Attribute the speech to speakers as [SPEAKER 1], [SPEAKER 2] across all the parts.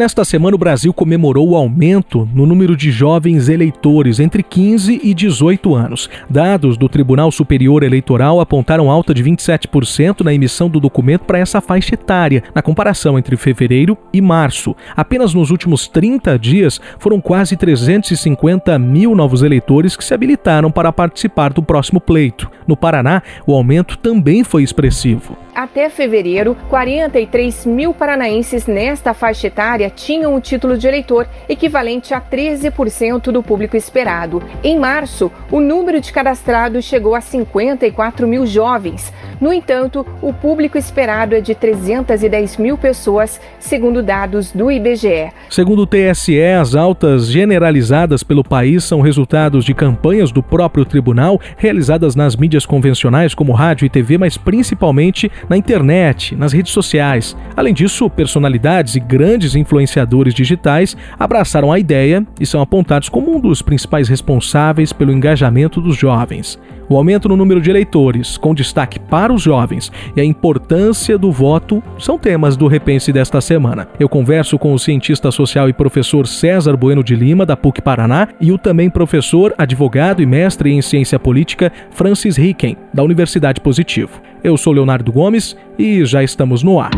[SPEAKER 1] Nesta semana, o Brasil comemorou o aumento no número de jovens eleitores entre 15 e 18 anos. Dados do Tribunal Superior Eleitoral apontaram alta de 27% na emissão do documento para essa faixa etária, na comparação entre fevereiro e março. Apenas nos últimos 30 dias, foram quase 350 mil novos eleitores que se habilitaram para participar do próximo pleito. No Paraná, o aumento também foi expressivo.
[SPEAKER 2] Até fevereiro, 43 mil paranaenses nesta faixa etária tinham o título de eleitor, equivalente a 13% do público esperado. Em março, o número de cadastrados chegou a 54 mil jovens. No entanto, o público esperado é de 310 mil pessoas, segundo dados do IBGE.
[SPEAKER 1] Segundo o TSE, as altas generalizadas pelo país são resultados de campanhas do próprio tribunal realizadas nas mídias convencionais como rádio e TV, mas principalmente na internet, nas redes sociais. Além disso, personalidades e grandes influenciadores digitais abraçaram a ideia e são apontados como um dos principais responsáveis pelo engajamento dos jovens. O aumento no número de eleitores, com destaque para os jovens, e a importância do voto são temas do Repense desta semana. Eu converso com o cientista social e professor César Bueno de Lima, da PUC Paraná, e o também professor, advogado e mestre em ciência política Francis Ricken, da Universidade Positivo. Eu sou Leonardo Gomes e já estamos no ar.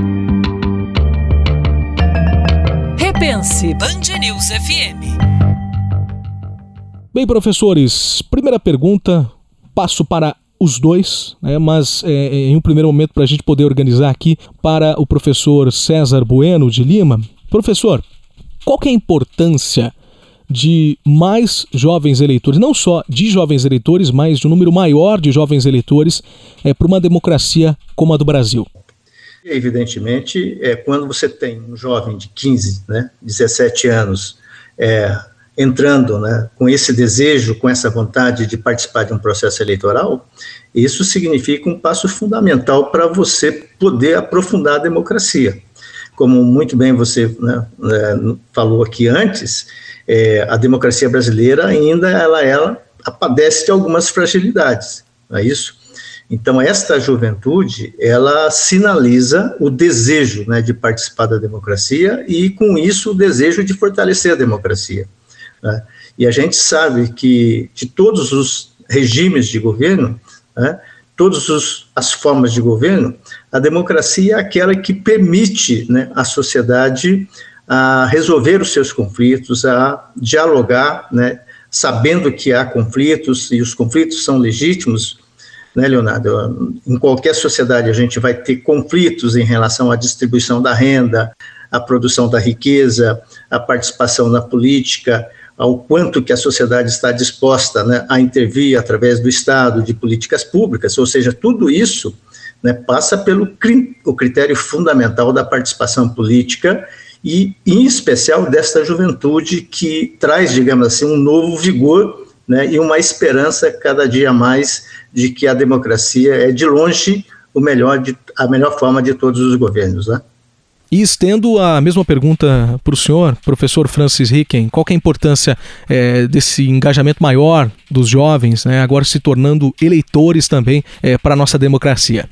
[SPEAKER 3] Repense Band News FM.
[SPEAKER 1] Bem, professores, primeira pergunta, passo para os dois, né, mas é, é em um primeiro momento para a gente poder organizar aqui para o professor César Bueno de Lima. Professor, qual que é a importância de mais jovens eleitores, não só de jovens eleitores, mas de um número maior de jovens eleitores é, para uma democracia como a do Brasil?
[SPEAKER 4] Evidentemente, é, quando você tem um jovem de 15, né, 17 anos, é, entrando né, com esse desejo, com essa vontade de participar de um processo eleitoral, isso significa um passo fundamental para você poder aprofundar a democracia. Como muito bem você né, é, falou aqui antes, é, a democracia brasileira ainda ela, ela padece de algumas fragilidades, não é isso? Então, esta juventude, ela sinaliza o desejo né, de participar da democracia e, com isso, o desejo de fortalecer a democracia. Né? E a gente sabe que, de todos os regimes de governo, né, todas as formas de governo, a democracia é aquela que permite né, à sociedade a resolver os seus conflitos, a dialogar, né, sabendo que há conflitos e os conflitos são legítimos, né, Leonardo? Em qualquer sociedade a gente vai ter conflitos em relação à distribuição da renda, à produção da riqueza, à participação na política, ao quanto que a sociedade está disposta né, a intervir através do Estado, de políticas públicas, ou seja, tudo isso né, passa pelo o critério fundamental da participação política e, em especial, desta juventude que traz, digamos assim, um novo vigor né, e uma esperança cada dia mais de que a democracia é, de longe, o melhor de, a melhor forma de todos os governos. Né?
[SPEAKER 1] E estendo a mesma pergunta para o senhor, professor Francis Ricken, qual é a importância é, desse engajamento maior dos jovens, né, agora se tornando eleitores também é, para a nossa democracia?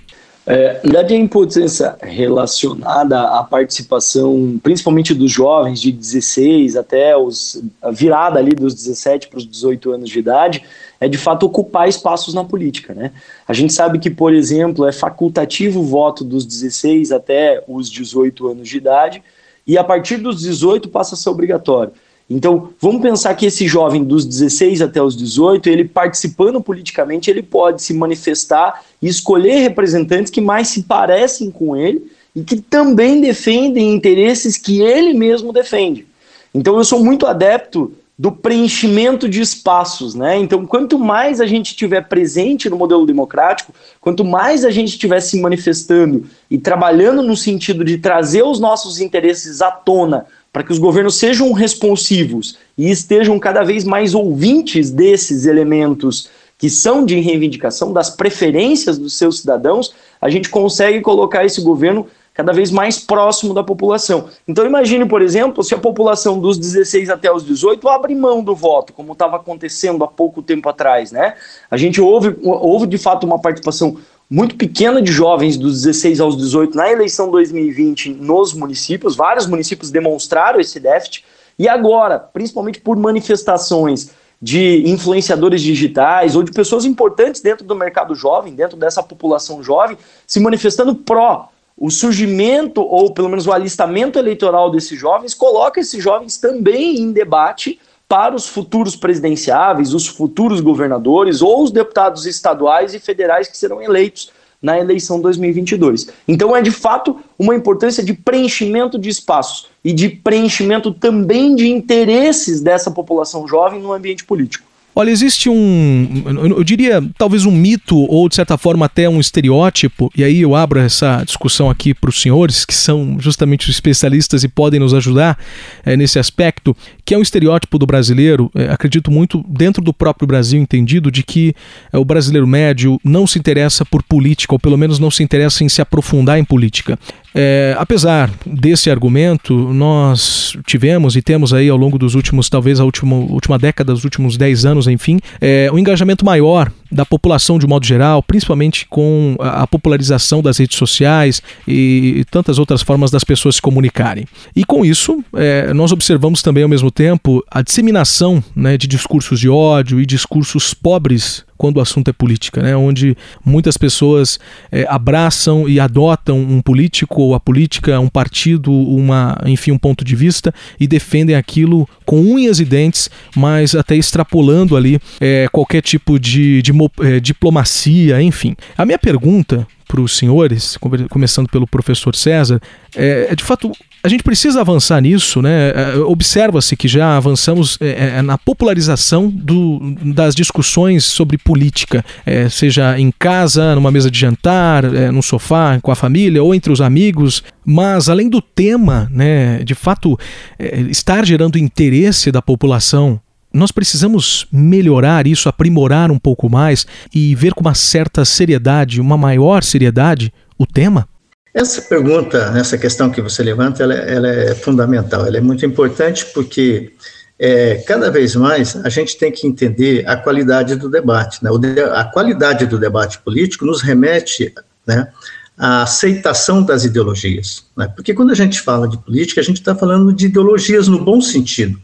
[SPEAKER 5] É, na a importância relacionada à participação, principalmente dos jovens de 16 até os, a virada ali dos 17 para os 18 anos de idade, é de fato ocupar espaços na política. Né? A gente sabe que, por exemplo, é facultativo o voto dos 16 até os 18 anos de idade, e a partir dos 18 passa a ser obrigatório. Então, vamos pensar que esse jovem dos 16 até os 18, ele participando politicamente, ele pode se manifestar e escolher representantes que mais se parecem com ele e que também defendem interesses que ele mesmo defende. Então, eu sou muito adepto do preenchimento de espaços, né? Então, quanto mais a gente estiver presente no modelo democrático, quanto mais a gente estiver se manifestando e trabalhando no sentido de trazer os nossos interesses à tona para que os governos sejam responsivos e estejam cada vez mais ouvintes desses elementos que são de reivindicação das preferências dos seus cidadãos, a gente consegue colocar esse governo cada vez mais próximo da população. Então imagine, por exemplo, se a população dos 16 até os 18 abre mão do voto, como estava acontecendo há pouco tempo atrás, né? A gente houve de fato uma participação muito pequena de jovens dos 16 aos 18 na eleição 2020 nos municípios, vários municípios demonstraram esse déficit, e agora, principalmente por manifestações de influenciadores digitais ou de pessoas importantes dentro do mercado jovem, dentro dessa população jovem, se manifestando pró o surgimento ou pelo menos o alistamento eleitoral desses jovens coloca esses jovens também em debate para os futuros presidenciáveis, os futuros governadores ou os deputados estaduais e federais que serão eleitos na eleição 2022. Então é de fato uma importância de preenchimento de espaços e de preenchimento também de interesses dessa população jovem no ambiente político.
[SPEAKER 1] Olha, existe um, eu diria, talvez um mito ou de certa forma até um estereótipo, e aí eu abro essa discussão aqui para os senhores, que são justamente os especialistas e podem nos ajudar é, nesse aspecto, que é um estereótipo do brasileiro, é, acredito muito dentro do próprio Brasil entendido, de que é, o brasileiro médio não se interessa por política, ou pelo menos não se interessa em se aprofundar em política. É, apesar desse argumento, nós tivemos e temos aí ao longo dos últimos, talvez a última, última década, dos últimos 10 anos, enfim, é, um engajamento maior da população de modo geral, principalmente com a, popularização das redes sociais e, e, tantas outras formas das pessoas se comunicarem. E com isso, é, nós observamos também ao mesmo tempo a disseminação né, de discursos de ódio e discursos pobres quando o assunto é política, né? onde muitas pessoas é, abraçam e adotam um político ou a política, um partido, uma, enfim, um ponto de vista e defendem aquilo com unhas e dentes, mas até extrapolando ali é, qualquer tipo de, de é, diplomacia, enfim. A minha pergunta para os senhores, começando pelo professor César, é, é de fato a gente precisa avançar nisso, né? É, observa-se que já avançamos é, é, na popularização do, das discussões sobre política, é, seja em casa, numa mesa de jantar, é, no sofá, com a família ou entre os amigos. Mas além do tema, né, de fato, é, estar gerando interesse da população nós precisamos melhorar isso, aprimorar um pouco mais e ver com uma certa seriedade, uma maior seriedade, o tema?
[SPEAKER 4] Essa pergunta, essa questão que você levanta, ela, ela é fundamental, ela é muito importante porque é, cada vez mais a gente tem que entender a qualidade do debate. Né? a qualidade do debate político nos remete né, à aceitação das ideologias. Né? Porque quando a gente fala de política, a gente está falando de ideologias no bom sentido.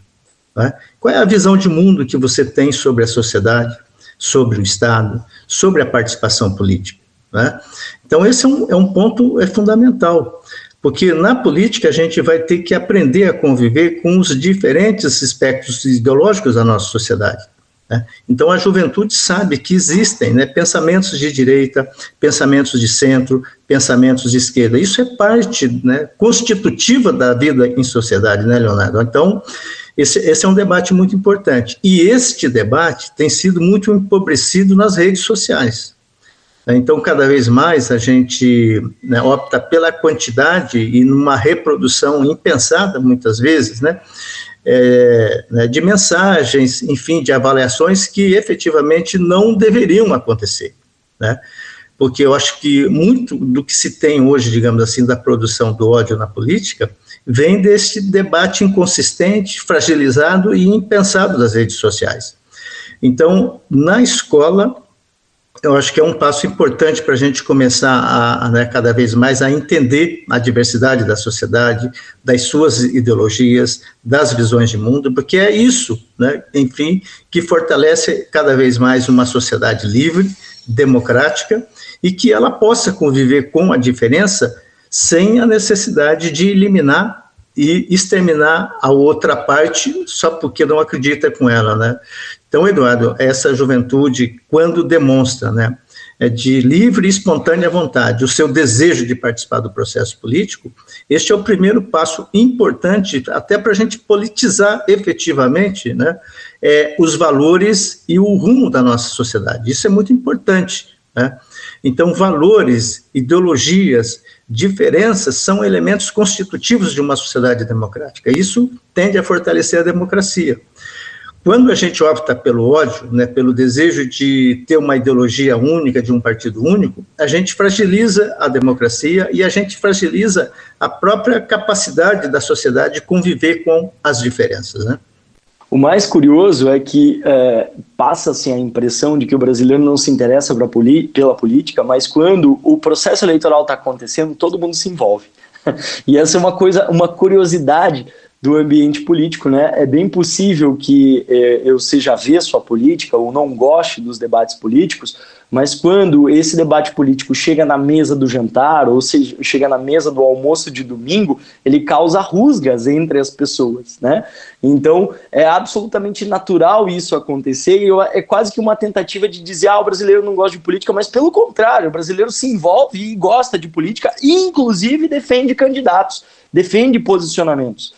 [SPEAKER 4] Né? Qual é a visão de mundo que você tem sobre a sociedade, sobre o Estado, sobre a participação política? Né? Então, esse é um, é um ponto é fundamental, porque na política a gente vai ter que aprender a conviver com os diferentes espectros ideológicos da nossa sociedade. Né? Então, a juventude sabe que existem né, pensamentos de direita, pensamentos de centro, pensamentos de esquerda. Isso é parte né, constitutiva da vida em sociedade, né, Leonardo? Então, esse, esse, é um debate muito importante. E este debate tem sido muito empobrecido nas redes sociais. Então, cada vez mais a gente né, opta pela quantidade e numa reprodução impensada, muitas vezes, né, é, né, de mensagens, enfim, de avaliações que efetivamente não deveriam acontecer, né? Porque eu acho que muito do que se tem hoje, digamos assim, da produção do ódio na política, vem desse debate inconsistente, fragilizado e impensado das redes sociais. Então, na escola, eu acho que é um passo importante para a gente começar a, a né, cada vez mais a entender a diversidade da sociedade, das suas ideologias, das visões de mundo, porque é isso, né, enfim, que fortalece cada vez mais uma sociedade livre, democrática e que ela possa conviver com a diferença sem a necessidade de eliminar e exterminar a outra parte só porque não acredita com ela, né? Então, Eduardo, essa juventude, quando demonstra, né, é de livre e espontânea vontade, o seu desejo de participar do processo político, este é o primeiro passo importante, até para a gente politizar efetivamente né, é, os valores e o rumo da nossa sociedade. Isso é muito importante. Né? Então, valores, ideologias, diferenças são elementos constitutivos de uma sociedade democrática. Isso tende a fortalecer a democracia. Quando a gente opta pelo ódio, né, pelo desejo de ter uma ideologia única, de um partido único, a gente fragiliza a democracia e a gente fragiliza a própria capacidade da sociedade de conviver com as diferenças. Né?
[SPEAKER 5] O mais curioso é que é, passa-se a impressão de que o brasileiro não se interessa pela política, mas quando o processo eleitoral está acontecendo, todo mundo se envolve. e essa é uma coisa, uma curiosidade do ambiente político, né? É bem possível que é, eu seja avesso à política ou não goste dos debates políticos, mas quando esse debate político chega na mesa do jantar ou seja, chega na mesa do almoço de domingo, ele causa rusgas entre as pessoas, né? Então é absolutamente natural isso acontecer e é quase que uma tentativa de dizer ah, o brasileiro não gosta de política, mas pelo contrário, o brasileiro se envolve e gosta de política e inclusive defende candidatos, defende posicionamentos.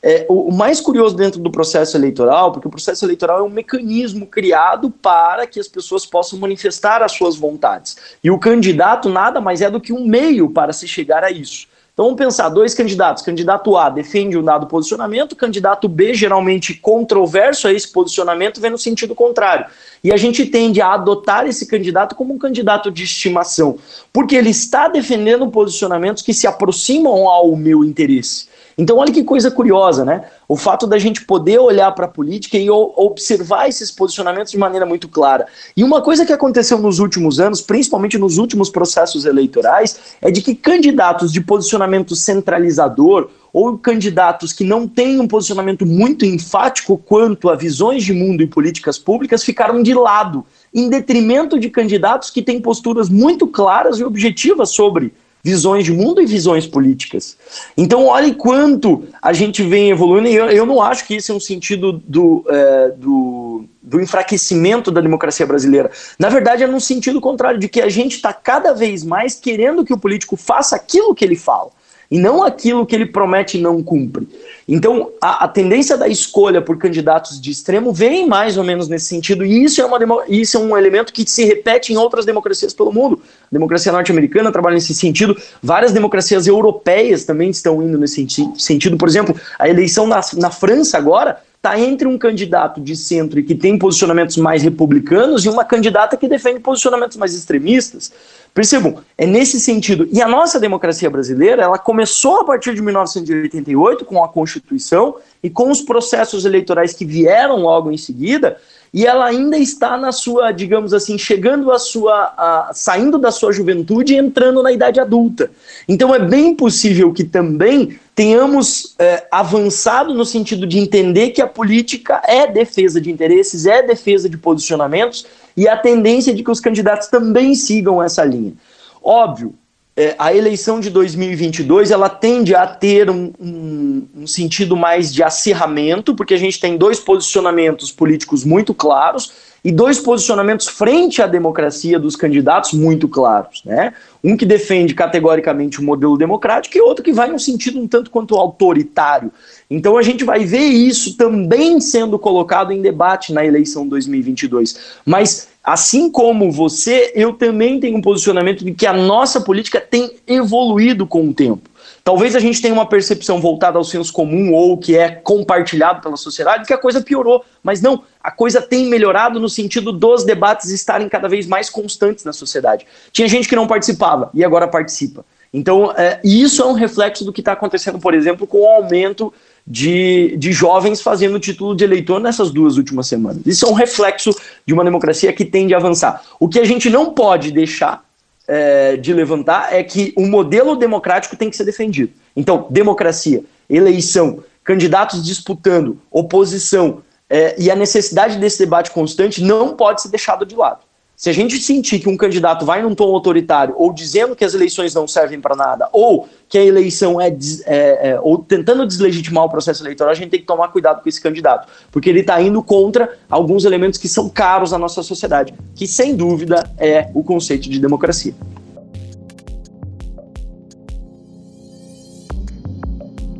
[SPEAKER 5] É, o, o, mais curioso dentro do processo eleitoral, porque o processo eleitoral é um mecanismo criado para que as pessoas possam manifestar as suas vontades. E o candidato nada mais é do que um meio para se chegar a isso. Então vamos pensar, dois candidatos. Candidato A defende um dado posicionamento, candidato B, geralmente controverso a esse posicionamento, vem no sentido contrário. E a gente tende a adotar esse candidato como um candidato de estimação, porque ele está defendendo posicionamentos que se aproximam ao meu interesse. Então, olha que coisa curiosa, né? O fato da gente poder olhar para a política e observar esses posicionamentos de maneira muito clara. E uma coisa que aconteceu nos últimos anos, principalmente nos últimos processos eleitorais, é de que candidatos de posicionamento centralizador ou candidatos que não têm um posicionamento muito enfático quanto a visões de mundo e políticas públicas ficaram de lado, em detrimento de candidatos que têm posturas muito claras e objetivas sobre visões de mundo e visões políticas. Então, olhe quanto a gente vem evoluindo, e eu, eu não acho que isso é um sentido do, é, do, do, enfraquecimento da democracia brasileira. Na verdade, é no sentido contrário, de que a gente está cada vez mais querendo que o político faça aquilo que ele fala e não aquilo que ele promete não cumpre. Então, a, a, tendência da escolha por candidatos de extremo vem mais ou menos nesse sentido, e isso é, uma, isso é um elemento que se repete em outras democracias pelo mundo. A democracia norte-americana trabalha nesse sentido, várias democracias europeias também estão indo nesse sentido. Por exemplo, a eleição na, na França agora está entre um candidato de centro e que tem posicionamentos mais republicanos e uma candidata que defende posicionamentos mais extremistas. Percebam, é nesse sentido. E a nossa democracia brasileira, ela começou a partir de 1988 com a Constituição e com os processos eleitorais que vieram logo em seguida, e ela ainda está na sua, digamos assim, chegando à sua, a, saindo da sua juventude e entrando na idade adulta. Então é bem possível que também tenhamos é, avançado no sentido de entender que a política é defesa de interesses, é defesa de posicionamentos e a tendência de que os candidatos também sigam essa linha. Óbvio, é, a eleição de 2022 ela tende a ter um, um, um, sentido mais de acirramento, porque a gente tem dois posicionamentos políticos muito claros e dois posicionamentos frente à democracia dos candidatos muito claros. Né? Um que defende categoricamente o modelo democrático e outro que vai num sentido um tanto quanto autoritário. Então a gente vai ver isso também sendo colocado em debate na eleição 2022. Mas assim como você, eu também tenho um posicionamento de que a nossa política tem evoluído com o tempo. Talvez a gente tenha uma percepção voltada ao senso comum ou que é compartilhado pela sociedade que a coisa piorou, mas não, a coisa tem melhorado no sentido dos debates estarem cada vez mais constantes na sociedade. Tinha gente que não participava e agora participa. Então, é, isso é um reflexo do que está acontecendo, por exemplo, com o aumento de, de jovens fazendo título de eleitor nessas duas últimas semanas. Isso é um reflexo de uma democracia que tende a avançar. O que a gente não pode deixar é, de levantar é que o modelo democrático tem que ser defendido. Então, democracia, eleição, candidatos disputando, oposição é, e a necessidade desse debate constante não pode ser deixado de lado. Se a gente sentir que um candidato vai num tom autoritário, ou dizendo que as eleições não servem para nada, ou que a eleição é, é, é, ou tentando deslegitimar o processo eleitoral, a gente tem que tomar cuidado com esse candidato, porque ele está indo contra alguns elementos que são caros à nossa sociedade, que sem dúvida é o conceito de democracia.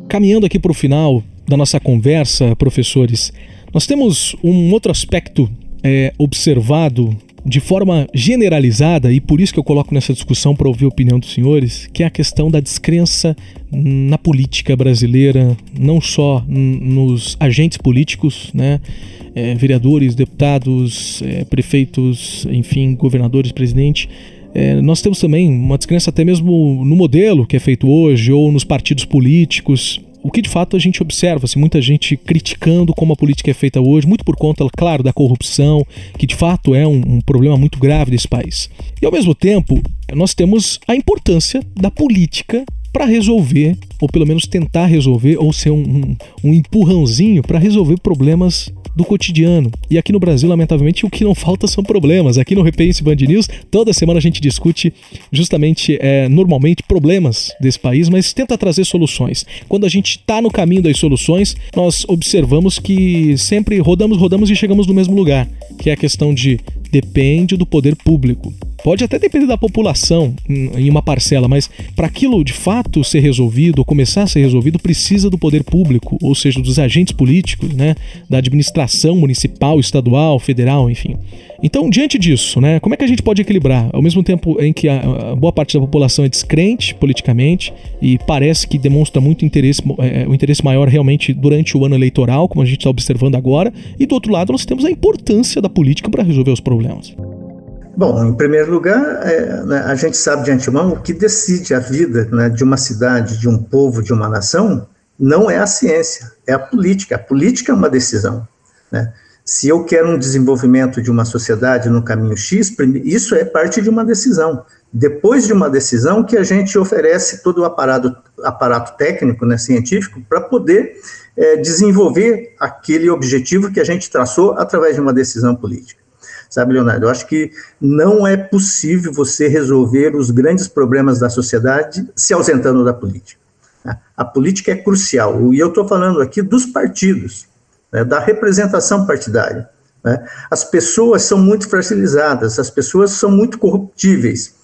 [SPEAKER 1] Caminhando aqui para o final da nossa conversa, professores, nós temos um outro aspecto é, observado de forma generalizada, e por isso que eu coloco nessa discussão para ouvir a opinião dos senhores, que é a questão da descrença na política brasileira, não só nos agentes políticos, né? É, vereadores, deputados, é, prefeitos, enfim, governadores, presidente. É, nós temos também uma descrença até mesmo no modelo que é feito hoje ou nos partidos políticos o que de fato a gente observa, assim, muita gente criticando como a política é feita hoje, muito por conta, claro, da corrupção, que de fato é um, um problema muito grave desse país. E ao mesmo tempo, nós temos a importância da política para resolver, ou pelo menos tentar resolver, ou ser um, um, um empurrãozinho para resolver problemas do cotidiano. E aqui no Brasil, lamentavelmente, o que não falta são problemas. Aqui no Repense Band News, toda semana a gente discute justamente, é, normalmente, problemas desse país, mas tenta trazer soluções. Quando a gente está no caminho das soluções, nós observamos que sempre rodamos, rodamos e chegamos no mesmo lugar, que é a questão de depende do poder público. Pode até depender da população em uma parcela, mas para aquilo de fato ser resolvido ou começar a ser resolvido, precisa do poder público, ou seja, dos agentes políticos, né, da administração municipal, estadual, federal, enfim. Então, diante disso, né, como é que a gente pode equilibrar? Ao mesmo tempo em que a, boa parte da população é descrente politicamente e parece que demonstra muito interesse, é, o interesse maior realmente durante o ano eleitoral, como a gente está observando agora, e do outro lado nós temos a importância da política para resolver os problemas.
[SPEAKER 4] Bom, em primeiro lugar, é, né, a gente sabe de antemão o que decide a vida né, de uma cidade, de um povo, de uma nação, não é a ciência, é a política. A política é uma decisão. Né? Se eu quero um desenvolvimento de uma sociedade no caminho X, isso é parte de uma decisão. Depois de uma decisão que a gente oferece todo o aparato, aparato técnico, né, científico, para poder é, desenvolver aquele objetivo que a gente traçou através de uma decisão política. Sabe, Leonardo, eu acho que não é possível você resolver os grandes problemas da sociedade se ausentando da política. Tá? A política é crucial, e eu estou falando aqui dos partidos, né, da representação partidária. Né? As pessoas são muito fragilizadas, as pessoas são muito corruptíveis.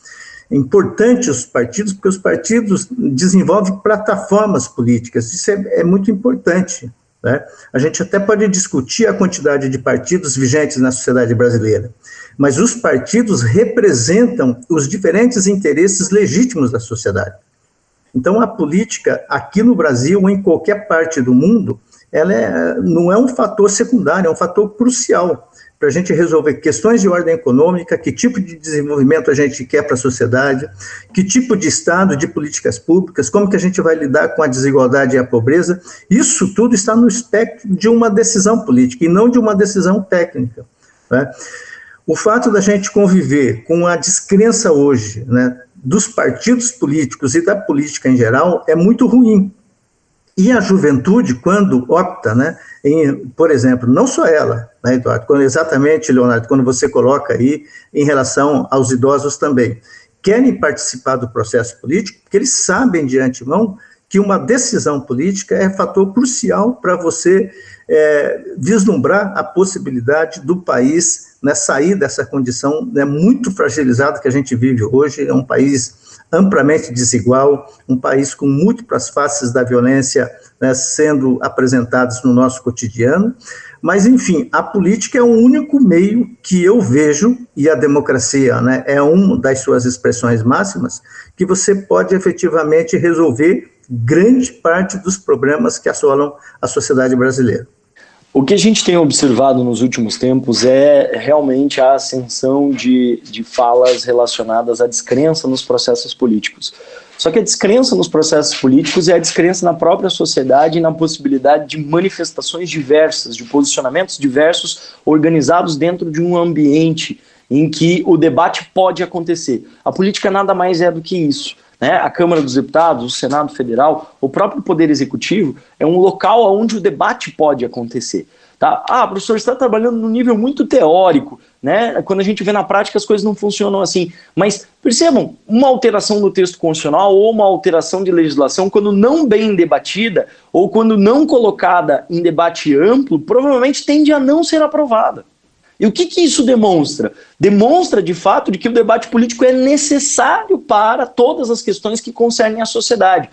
[SPEAKER 4] É importante os partidos, porque os partidos desenvolvem plataformas políticas, isso é, é muito importante. Né? A gente até pode discutir a quantidade de partidos vigentes na sociedade brasileira, mas os partidos representam os diferentes interesses legítimos da sociedade. Então, a política aqui no Brasil ou em qualquer parte do mundo, ela é, não é um fator secundário, é um fator crucial para a gente resolver questões de ordem econômica, que tipo de desenvolvimento a gente quer para a sociedade, que tipo de Estado, de políticas públicas, como que a gente vai lidar com a desigualdade e a pobreza. Isso tudo está no espectro de uma decisão política e não de uma decisão técnica. Né? O fato da gente conviver com a descrença hoje né, dos partidos políticos e da política em geral é muito ruim, e a juventude, quando opta, né, em, por exemplo, não só ela, né, Eduardo, quando, exatamente, Leonardo, quando você coloca aí em relação aos idosos também, querem participar do processo político, porque eles sabem de antemão que uma decisão política é fator crucial para você é, vislumbrar a possibilidade do país né, sair dessa condição né, muito fragilizada que a gente vive hoje. É um país amplamente desigual, um país com múltiplas faces da violência né, sendo apresentadas no nosso cotidiano. Mas, enfim, a política é o único meio que eu vejo, e a democracia né, é uma das suas expressões máximas, que você pode efetivamente resolver grande parte dos problemas que assolam a sociedade brasileira.
[SPEAKER 5] O que a gente tem observado nos últimos tempos é realmente a ascensão de, de falas relacionadas à descrença nos processos políticos. Só que a descrença nos processos políticos é a descrença na própria sociedade e na possibilidade de manifestações diversas, de posicionamentos diversos organizados dentro de um ambiente em que o debate pode acontecer. A política nada mais é do que isso. Né? A Câmara dos Deputados, o Senado Federal, o próprio Poder Executivo é um local onde o debate pode acontecer. Tá? Ah, professor, está trabalhando num nível muito teórico, né? Quando a gente vê na prática as coisas não funcionam assim. Mas percebam, uma alteração no texto constitucional ou uma alteração de legislação, quando não bem debatida ou quando não colocada em debate amplo, provavelmente tende a não ser aprovada. E o que, que isso demonstra? Demonstra, de fato, de que o debate político é necessário para todas as questões que concernem a sociedade.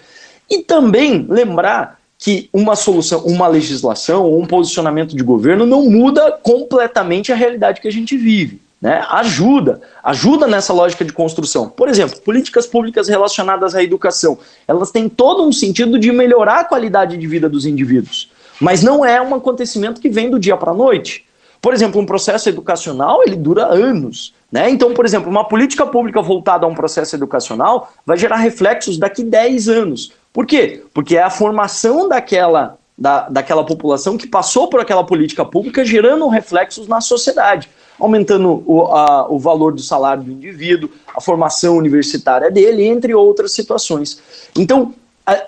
[SPEAKER 5] E também lembrar que uma solução, uma legislação ou um posicionamento de governo não muda completamente a realidade que a gente vive. Né? Ajuda, ajuda nessa lógica de construção. Por exemplo, políticas públicas relacionadas à educação, elas têm todo um sentido de melhorar a qualidade de vida dos indivíduos, mas não é um acontecimento que vem do dia para a noite. Por exemplo, um processo educacional ele dura anos. Né? Então, por exemplo, uma política pública voltada a um processo educacional vai gerar reflexos daqui 10 anos. Por quê? Porque é a formação daquela, da, daquela população que passou por aquela política pública gerando reflexos na sociedade aumentando o, a, o valor do salário do indivíduo, a formação universitária dele, entre outras situações. Então,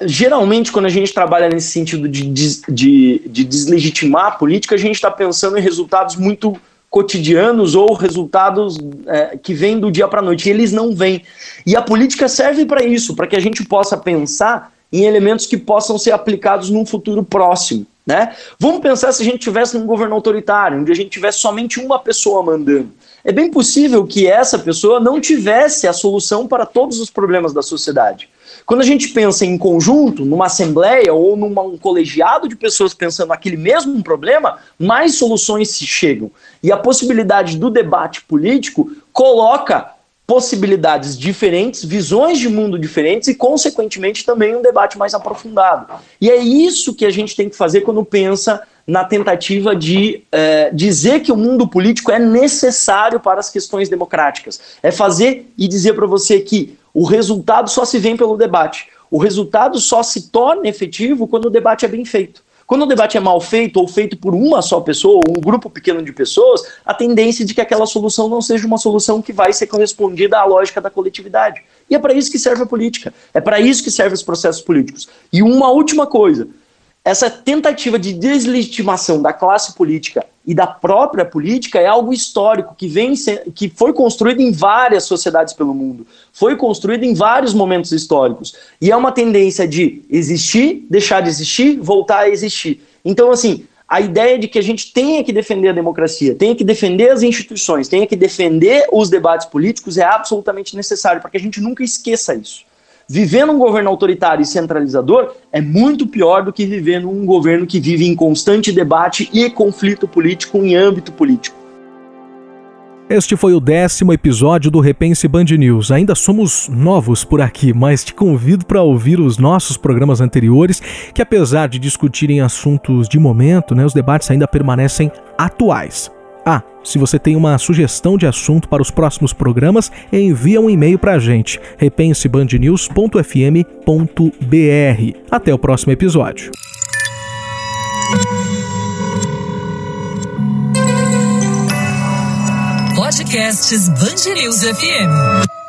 [SPEAKER 5] geralmente, quando a gente trabalha nesse sentido de, de, de deslegitimar a política, a gente está pensando em resultados muito cotidianos ou resultados é, que vêm do dia para a noite. E eles não vêm. E a política serve para isso, para que a gente possa pensar em elementos que possam ser aplicados num futuro próximo. Né? Vamos pensar se a gente tivesse num governo autoritário, onde a gente tivesse somente uma pessoa mandando. É bem possível que essa pessoa não tivesse a solução para todos os problemas da sociedade. Quando a gente pensa em conjunto, numa assembleia ou num colegiado de pessoas pensando naquele mesmo problema, mais soluções se chegam. E a possibilidade do debate político coloca possibilidades diferentes, visões de mundo diferentes e, consequentemente, também um debate mais aprofundado. E é isso que a gente tem que fazer quando pensa na tentativa de é, dizer que o mundo político é necessário para as questões democráticas. É fazer e dizer para você que o resultado só se vê pelo debate. O resultado só se torna efetivo quando o debate é bem feito. Quando o debate é mal feito ou feito por uma só pessoa ou um grupo pequeno de pessoas, a tendência de que aquela solução não seja uma solução que vai ser correspondida à lógica da coletividade. E é para isso que serve a política. É para isso que servem os processos políticos. E uma última coisa: essa tentativa de deslegitimação da classe política e da própria política é algo histórico que vem que foi construído em várias sociedades pelo mundo, foi construído em vários momentos históricos e é uma tendência de existir, deixar de existir, voltar a existir. Então, assim, a ideia de que a gente tenha que defender a democracia, tenha que defender as instituições, tenha que defender os debates políticos é absolutamente necessário para que a gente nunca esqueça isso viver num governo autoritário e centralizador é muito pior do que viver num governo que vive em constante debate e conflito político em âmbito político.
[SPEAKER 1] Este foi o décimo episódio do Repense Band News. Ainda somos novos por aqui, mas te convido para ouvir os nossos programas anteriores, que apesar de discutirem assuntos de momento, né, os debates ainda permanecem atuais. Se você tem uma sugestão de assunto para os próximos programas, envia um e-mail para a gente, repensebandnews.fm.br. Até o próximo episódio.
[SPEAKER 3] Podcasts Band News FM.